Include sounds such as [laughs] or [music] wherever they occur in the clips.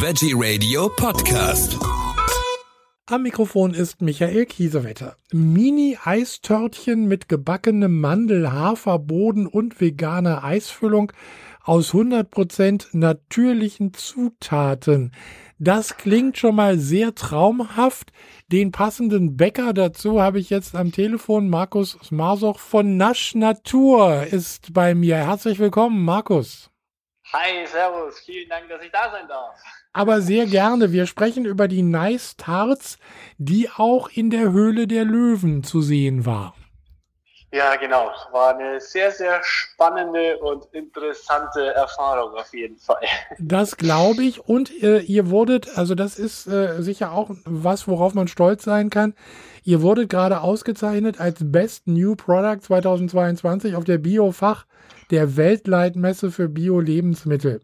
Veggie Radio Podcast. Am Mikrofon ist Michael Kiesewetter. Mini-Eistörtchen mit gebackenem Mandel, Haferboden und veganer Eisfüllung aus 100% natürlichen Zutaten. Das klingt schon mal sehr traumhaft. Den passenden Bäcker dazu habe ich jetzt am Telefon. Markus Smarsoch von Nasch Natur ist bei mir. Herzlich willkommen, Markus. Hi, Servus. Vielen Dank, dass ich da sein darf aber sehr gerne. Wir sprechen über die Nice Tarts, die auch in der Höhle der Löwen zu sehen war. Ja, genau. War eine sehr, sehr spannende und interessante Erfahrung auf jeden Fall. [laughs] Das glaube ich. Und äh, ihr wurdet, also das ist äh, sicher auch was, worauf man stolz sein kann. Ihr wurdet gerade ausgezeichnet als Best New Product 2022 auf der Biofach der Weltleitmesse für Bio-Lebensmittel.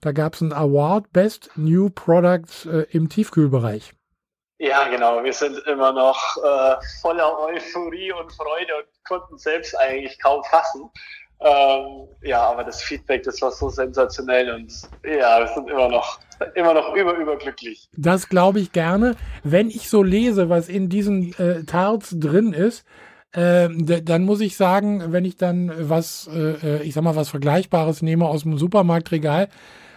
Da gab es einen Award Best New Products äh, im Tiefkühlbereich. Ja, genau. Wir sind immer noch äh, voller Euphorie und Freude und konnten selbst eigentlich kaum fassen. Ähm, ja, aber das Feedback, das war so sensationell und ja, wir sind immer noch, immer noch über, überglücklich. Das glaube ich gerne. Wenn ich so lese, was in diesen äh, Tarts drin ist, äh, dann muss ich sagen, wenn ich dann was, äh, äh, ich sag mal, was Vergleichbares nehme aus dem Supermarktregal,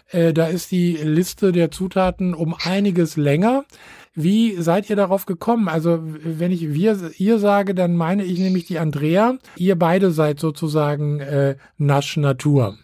äh, da ist die Liste der Zutaten um einiges länger. Wie seid ihr darauf gekommen? Also, wenn ich wir, ihr sage, dann meine ich nämlich die Andrea. Ihr beide seid sozusagen äh, Nasch Natur.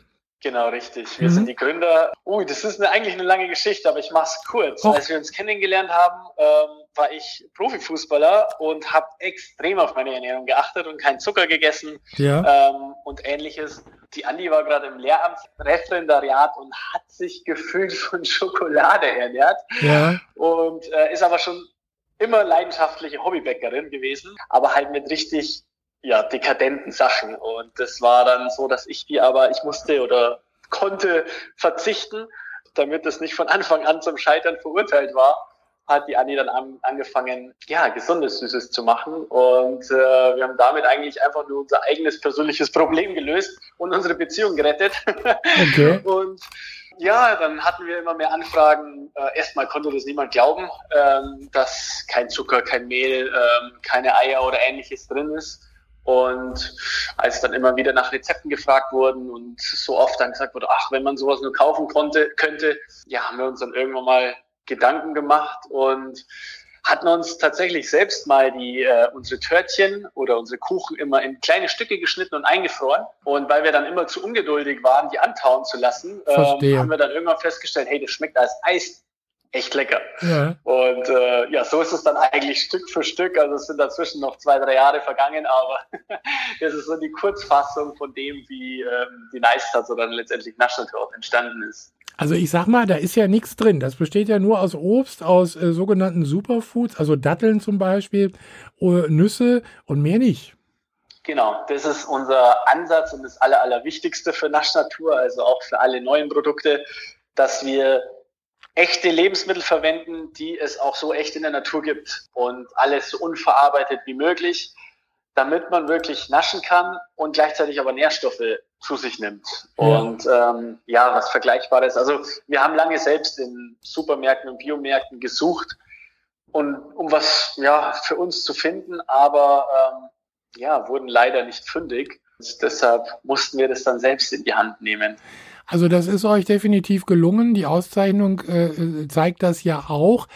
Genau, richtig. Wir mhm. sind die Gründer. Ui, das ist eine, eigentlich eine lange Geschichte, aber ich mache es kurz. Och. Als wir uns kennengelernt haben, ähm, war ich Profifußballer und habe extrem auf meine Ernährung geachtet und keinen Zucker gegessen ja. ähm, und ähnliches. Die Andi war gerade im Lehramtsreferendariat und hat sich gefühlt von Schokolade ernährt ja. und äh, ist aber schon immer leidenschaftliche Hobbybäckerin gewesen, aber halt mit richtig ja, dekadenten Sachen. Und das war dann so, dass ich die aber, ich musste oder konnte verzichten, damit es nicht von Anfang an zum Scheitern verurteilt war hat die Anni dann an, angefangen, ja, gesundes Süßes zu machen. Und äh, wir haben damit eigentlich einfach nur unser eigenes persönliches Problem gelöst und unsere Beziehung gerettet. Okay. [laughs] und ja, dann hatten wir immer mehr Anfragen. Äh, erstmal konnte das niemand glauben, ähm, dass kein Zucker, kein Mehl, ähm, keine Eier oder ähnliches drin ist. Und als dann immer wieder nach Rezepten gefragt wurden und so oft dann gesagt wurde, ach, wenn man sowas nur kaufen konnte, könnte, ja, haben wir uns dann irgendwann mal Gedanken gemacht und hatten uns tatsächlich selbst mal die äh, unsere Törtchen oder unsere Kuchen immer in kleine Stücke geschnitten und eingefroren. Und weil wir dann immer zu ungeduldig waren, die antauen zu lassen, ähm, haben wir dann irgendwann festgestellt, hey, das schmeckt als Eis echt lecker. Ja. Und äh, ja, so ist es dann eigentlich Stück für Stück. Also es sind dazwischen noch zwei, drei Jahre vergangen, aber [laughs] das ist so die Kurzfassung von dem, wie ähm, die Nice Tarts oder dann letztendlich auch entstanden ist. Also ich sag mal, da ist ja nichts drin. Das besteht ja nur aus Obst, aus äh, sogenannten Superfoods, also Datteln zum Beispiel, uh, Nüsse und mehr nicht. Genau, das ist unser Ansatz und das Aller, Allerwichtigste für Naschnatur, also auch für alle neuen Produkte, dass wir echte Lebensmittel verwenden, die es auch so echt in der Natur gibt und alles so unverarbeitet wie möglich, damit man wirklich naschen kann und gleichzeitig aber Nährstoffe zu sich nimmt. Ja. Und ähm, ja, was Vergleichbares. Also wir haben lange selbst in Supermärkten und Biomärkten gesucht, und, um was ja für uns zu finden, aber ähm, ja, wurden leider nicht fündig. Und deshalb mussten wir das dann selbst in die Hand nehmen. Also das ist euch definitiv gelungen. Die Auszeichnung äh, äh, zeigt das ja auch.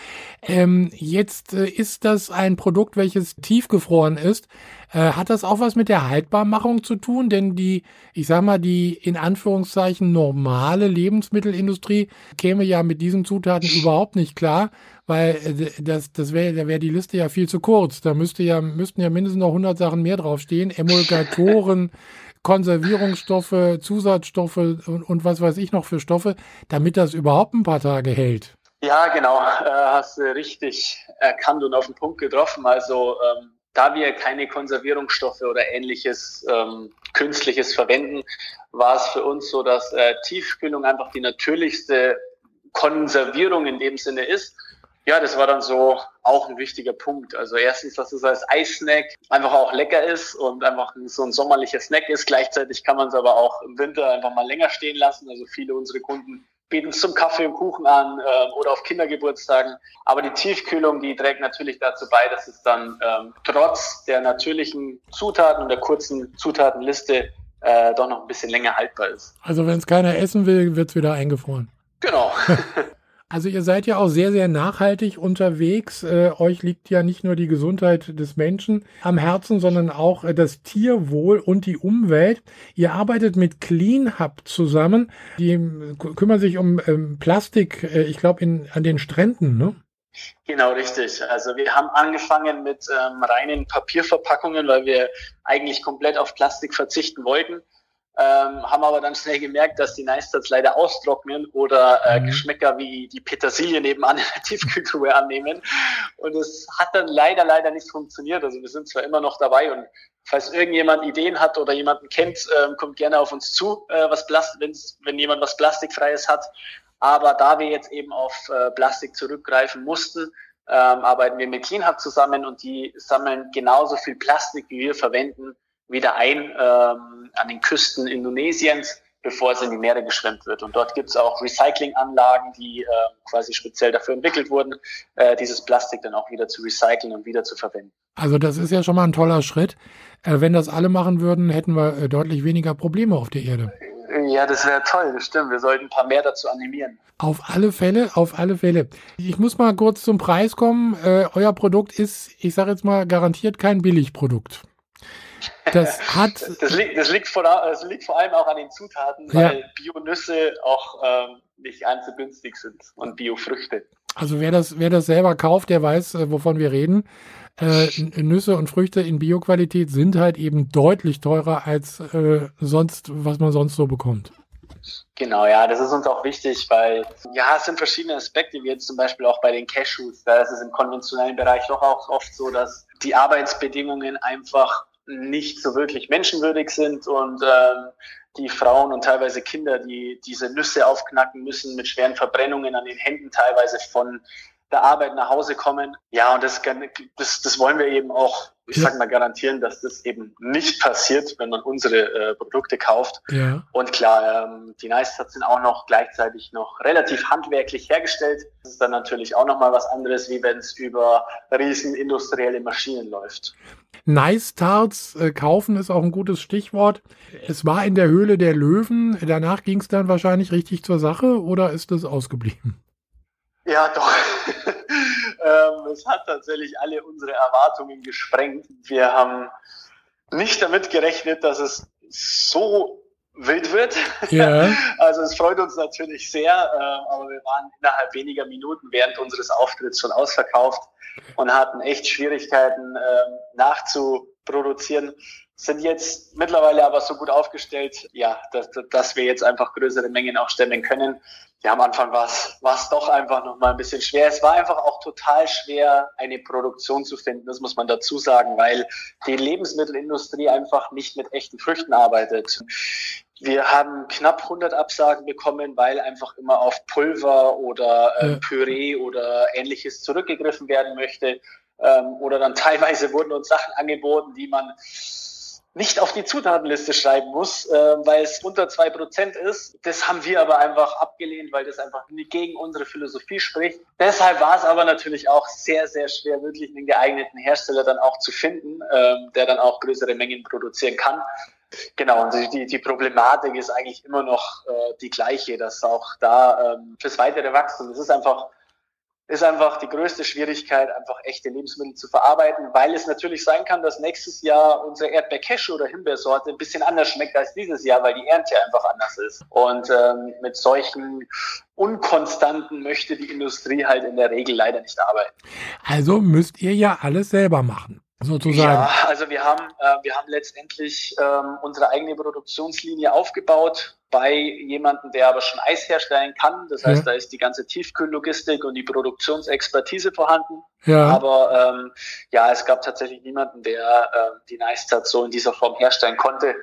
Ähm, jetzt äh, ist das ein Produkt, welches tiefgefroren ist. Äh, hat das auch was mit der Haltbarmachung zu tun? Denn die, ich sag mal, die in Anführungszeichen normale Lebensmittelindustrie käme ja mit diesen Zutaten überhaupt nicht klar, weil äh, das, das wäre, da wäre die Liste ja viel zu kurz. Da müsste ja, müssten ja mindestens noch 100 Sachen mehr draufstehen. Emulgatoren, Konservierungsstoffe, Zusatzstoffe und, und was weiß ich noch für Stoffe, damit das überhaupt ein paar Tage hält. Ja, genau, äh, hast du richtig erkannt und auf den Punkt getroffen. Also ähm, da wir keine Konservierungsstoffe oder ähnliches ähm, Künstliches verwenden, war es für uns so, dass äh, Tiefkühlung einfach die natürlichste Konservierung in dem Sinne ist ja, das war dann so auch ein wichtiger Punkt. Also erstens, dass es als Eissnack einfach auch lecker ist und einfach so ein sommerlicher Snack ist. Gleichzeitig kann man es aber auch im Winter einfach mal länger stehen lassen. Also viele unserer Kunden bieten es zum Kaffee und Kuchen an ähm, oder auf Kindergeburtstagen. Aber die Tiefkühlung, die trägt natürlich dazu bei, dass es dann ähm, trotz der natürlichen Zutaten und der kurzen Zutatenliste äh, doch noch ein bisschen länger haltbar ist. Also wenn es keiner essen will, wird es wieder eingefroren. Genau. [laughs] Also ihr seid ja auch sehr, sehr nachhaltig unterwegs. Äh, euch liegt ja nicht nur die Gesundheit des Menschen am Herzen, sondern auch äh, das Tierwohl und die Umwelt. Ihr arbeitet mit Clean Hub zusammen. Die äh, kümmern sich um ähm, Plastik, äh, ich glaube, an den Stränden, ne? Genau, richtig. Also wir haben angefangen mit ähm, reinen Papierverpackungen, weil wir eigentlich komplett auf Plastik verzichten wollten ähm, haben aber dann schnell gemerkt, dass die Nice leider austrocknen oder äh, mhm. Geschmäcker wie die Petersilie nebenan [laughs] in der Tiefkühltruhe annehmen. Und es hat dann leider, leider nicht funktioniert. Also wir sind zwar immer noch dabei und falls irgendjemand Ideen hat oder jemanden kennt, ähm, kommt gerne auf uns zu, äh, was Plast wenn jemand was Plastikfreies hat. Aber da wir jetzt eben auf äh, Plastik zurückgreifen mussten, ähm, arbeiten wir mit CleanHub zusammen und die sammeln genauso viel Plastik, wie wir verwenden, wieder ein ähm, an den Küsten Indonesiens, bevor es in die Meere geschwemmt wird. Und dort gibt es auch Recyclinganlagen, die äh, quasi speziell dafür entwickelt wurden, äh, dieses Plastik dann auch wieder zu recyceln und wieder zu verwenden. Also das ist ja schon mal ein toller Schritt. Äh, wenn das alle machen würden, hätten wir äh, deutlich weniger Probleme auf der Erde. Ja, das wäre toll, das stimmt. Wir sollten ein paar mehr dazu animieren. Auf alle Fälle, auf alle Fälle. Ich muss mal kurz zum Preis kommen. Äh, euer Produkt ist, ich sage jetzt mal, garantiert kein Billigprodukt. Das hat. Das liegt, das liegt, vor, das liegt vor allem auch an den Zutaten, weil ja. Bio-Nüsse auch ähm, nicht allzu günstig sind und Bio-Früchte. Also wer das, wer das selber kauft, der weiß, äh, wovon wir reden. Äh, Nüsse und Früchte in Bioqualität sind halt eben deutlich teurer als äh, sonst, was man sonst so bekommt. Genau, ja, das ist uns auch wichtig, weil ja, es sind verschiedene Aspekte, wie jetzt zum Beispiel auch bei den Cashews. Da ist es im konventionellen Bereich doch auch oft so, dass die Arbeitsbedingungen einfach nicht so wirklich menschenwürdig sind und ähm, die Frauen und teilweise Kinder, die diese Nüsse aufknacken müssen mit schweren Verbrennungen an den Händen teilweise von der Arbeit nach Hause kommen. Ja, und das, das, das wollen wir eben auch, ich ja. sag mal, garantieren, dass das eben nicht passiert, wenn man unsere äh, Produkte kauft. Ja. Und klar, ähm, die Nice-Tats sind auch noch gleichzeitig noch relativ handwerklich hergestellt. Das ist dann natürlich auch nochmal was anderes, wie wenn es über riesen industrielle Maschinen läuft. Nice Tarts äh, kaufen ist auch ein gutes Stichwort. Es war in der Höhle der Löwen. Danach ging es dann wahrscheinlich richtig zur Sache oder ist es ausgeblieben? Ja, doch. [laughs] ähm, es hat tatsächlich alle unsere Erwartungen gesprengt. Wir haben nicht damit gerechnet, dass es so wild wird. Ja. [laughs] Also es freut uns natürlich sehr, äh, aber wir waren innerhalb weniger Minuten während unseres Auftritts schon ausverkauft und hatten echt Schwierigkeiten äh, nachzuproduzieren. Sind jetzt mittlerweile aber so gut aufgestellt, ja, dass, dass wir jetzt einfach größere Mengen auch stemmen können. Ja, am Anfang war es doch einfach noch mal ein bisschen schwer. Es war einfach auch total schwer, eine Produktion zu finden, das muss man dazu sagen, weil die Lebensmittelindustrie einfach nicht mit echten Früchten arbeitet. Wir haben knapp 100 Absagen bekommen, weil einfach immer auf Pulver oder äh. Püree oder ähnliches zurückgegriffen werden möchte. Ähm, oder dann [laughs] teilweise wurden uns Sachen angeboten, die man nicht auf die Zutatenliste schreiben muss, äh, weil es unter zwei Prozent ist. Das haben wir aber einfach abgelehnt, weil das einfach gegen unsere Philosophie spricht. Deshalb war es aber natürlich auch sehr, sehr schwer, wirklich einen geeigneten Hersteller dann auch zu finden, ähm, der dann auch größere Mengen produzieren kann. Genau, und die, die Problematik ist eigentlich immer noch äh, die gleiche, dass auch da ähm, fürs weitere Wachstum, es ist einfach, ist einfach die größte Schwierigkeit, einfach echte Lebensmittel zu verarbeiten, weil es natürlich sein kann, dass nächstes Jahr unsere Erdbeer-Cashew oder Himbeersorte ein bisschen anders schmeckt als dieses Jahr, weil die Ernte einfach anders ist. Und ähm, mit solchen Unkonstanten möchte die Industrie halt in der Regel leider nicht arbeiten. Also müsst ihr ja alles selber machen sozusagen. Ja, also wir haben, äh, wir haben letztendlich ähm, unsere eigene Produktionslinie aufgebaut bei jemandem, der aber schon Eis herstellen kann. Das heißt, ja. da ist die ganze Tiefkühllogistik und die Produktionsexpertise vorhanden. Ja. Aber ähm, ja, es gab tatsächlich niemanden, der äh, die Nice so in dieser Form herstellen konnte.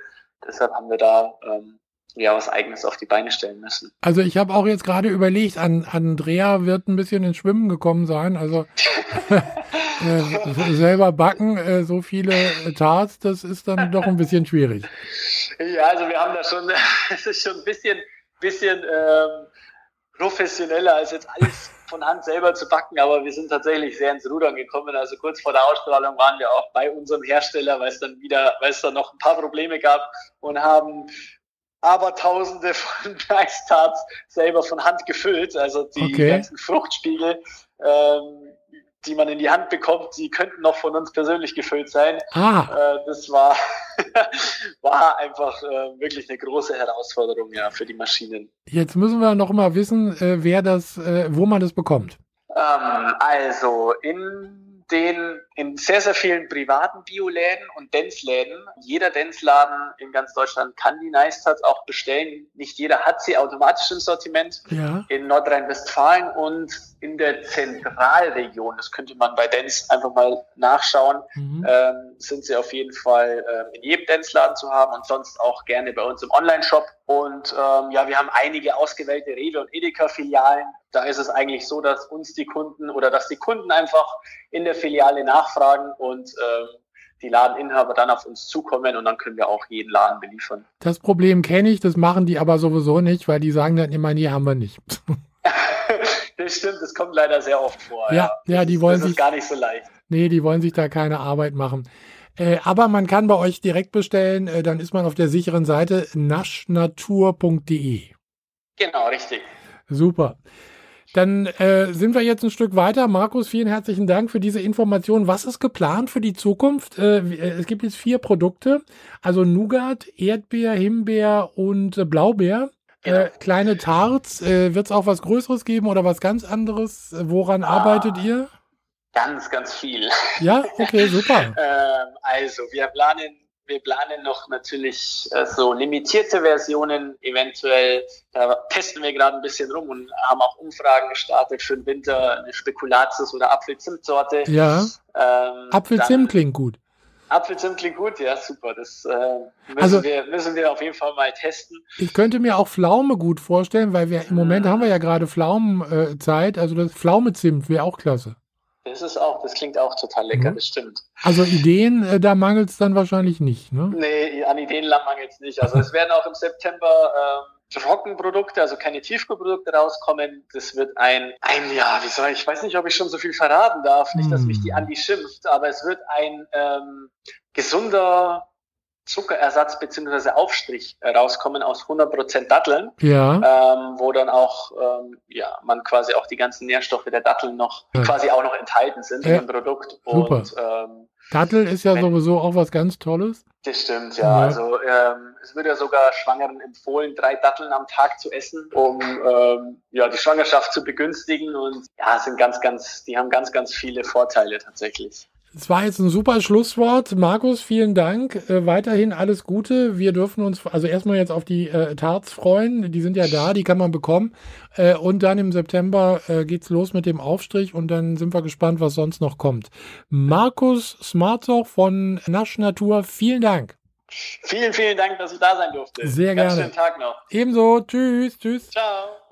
Deshalb haben wir da ähm, ja was Eigenes auf die Beine stellen müssen. Also ich habe auch jetzt gerade überlegt, an Andrea wird ein bisschen ins Schwimmen gekommen sein. Also [laughs] äh, selber backen, äh, so viele Tarts, das ist dann doch ein bisschen schwierig. Ja, also wir haben da schon, [laughs] es ist schon ein bisschen, bisschen ähm, professioneller als jetzt alles von Hand selber zu backen, aber wir sind tatsächlich sehr ins Rudern gekommen. Also kurz vor der Ausstrahlung waren wir auch bei unserem Hersteller, weil es dann wieder, weil es dann noch ein paar Probleme gab und haben aber Tausende von [laughs] Eistarts selber von Hand gefüllt. Also die okay. ganzen Fruchtspiegel, ähm, die man in die Hand bekommt, die könnten noch von uns persönlich gefüllt sein. Ah. Äh, das war, [laughs] war einfach äh, wirklich eine große Herausforderung ja, für die Maschinen. Jetzt müssen wir noch mal wissen, äh, wer das, äh, wo man das bekommt. Ähm, also in den in sehr, sehr vielen privaten Bioläden und Denzläden. Jeder Denzladen in ganz Deutschland kann die Nice auch bestellen. Nicht jeder hat sie automatisch im Sortiment. Ja. In Nordrhein-Westfalen und in der Zentralregion, das könnte man bei Denz einfach mal nachschauen, mhm. ähm, sind sie auf jeden Fall äh, in jedem Denzladen zu haben und sonst auch gerne bei uns im Online-Shop. Und ähm, ja, wir haben einige ausgewählte Rewe und Edeka-Filialen da ist es eigentlich so, dass uns die Kunden oder dass die Kunden einfach in der Filiale nachfragen und äh, die Ladeninhaber dann auf uns zukommen und dann können wir auch jeden Laden beliefern. Das Problem kenne ich, das machen die aber sowieso nicht, weil die sagen dann immer, nee, haben wir nicht. [laughs] das stimmt, das kommt leider sehr oft vor. Ja, ja, ja die wollen das sich. gar nicht so leicht. Nee, die wollen sich da keine Arbeit machen. Äh, aber man kann bei euch direkt bestellen, äh, dann ist man auf der sicheren Seite naschnatur.de. Genau, richtig. Super. Dann äh, sind wir jetzt ein Stück weiter. Markus, vielen herzlichen Dank für diese Information. Was ist geplant für die Zukunft? Äh, äh es gibt jetzt vier Produkte, also Nougat, Erdbeer, Himbeer und äh, Blaubeer. Genau. Äh, kleine Tarts. Wird es auch was Größeres geben oder was ganz anderes? Woran ah, arbeitet ihr? Ganz, ganz viel. Ja, okay, super. [laughs] ähm, also, wir planen wir planen noch natürlich äh, so limitierte Versionen eventuell. Da testen wir gerade ein bisschen rum und haben auch Umfragen gestartet für den Winter, eine Spekulatius- oder Apfelzimtsorte. Ja. Ähm, Apfelzimt klingt gut. Apfelzimt klingt gut, ja, super. Das äh, müssen, also, wir, müssen wir auf jeden Fall mal testen. Ich könnte mir auch Pflaume gut vorstellen, weil wir im Moment mhm. haben wir ja gerade Pflaumenzeit. Also das Pflaumezimt wäre auch klasse. Das ist auch, das klingt auch total lecker, mhm. das stimmt. Also Ideen, äh, da mangelt es dann wahrscheinlich nicht, ne? Nee, an Ideen mangelt es nicht. Also es werden auch im September ähm, Trockenprodukte, also keine Tiefkühlprodukte rauskommen. Das wird ein, ein, ja, wie soll ich, ich weiß nicht, ob ich schon so viel verraten darf, nicht, dass mich die mhm. Andi schimpft, aber es wird ein ähm, gesunder Zuckerersatz bzw. Aufstrich rauskommen aus 100% Datteln, ja. ähm, wo dann auch ähm, ja, man quasi auch die ganzen Nährstoffe der Datteln noch ja. quasi auch noch enthalten sind ja. im Produkt. Super. Und, ähm, Dattel ist ja wenn, sowieso auch was ganz Tolles. Das stimmt, ja. ja. Also ähm, es wird ja sogar Schwangeren empfohlen, drei Datteln am Tag zu essen, um ähm, ja die Schwangerschaft zu begünstigen und ja, sind ganz, ganz, die haben ganz, ganz viele Vorteile tatsächlich. Es war jetzt ein super Schlusswort. Markus, vielen Dank. Äh, weiterhin alles Gute. Wir dürfen uns also erstmal jetzt auf die äh, Tarts freuen. Die sind ja da, die kann man bekommen. Äh, und dann im September äh, geht's los mit dem Aufstrich und dann sind wir gespannt, was sonst noch kommt. Markus Smarzoch von Nasch Natur, vielen Dank. Vielen, vielen Dank, dass ich da sein durfte. Sehr Ganz gerne. Schönen Tag noch. Ebenso. Tschüss. Tschüss. Ciao.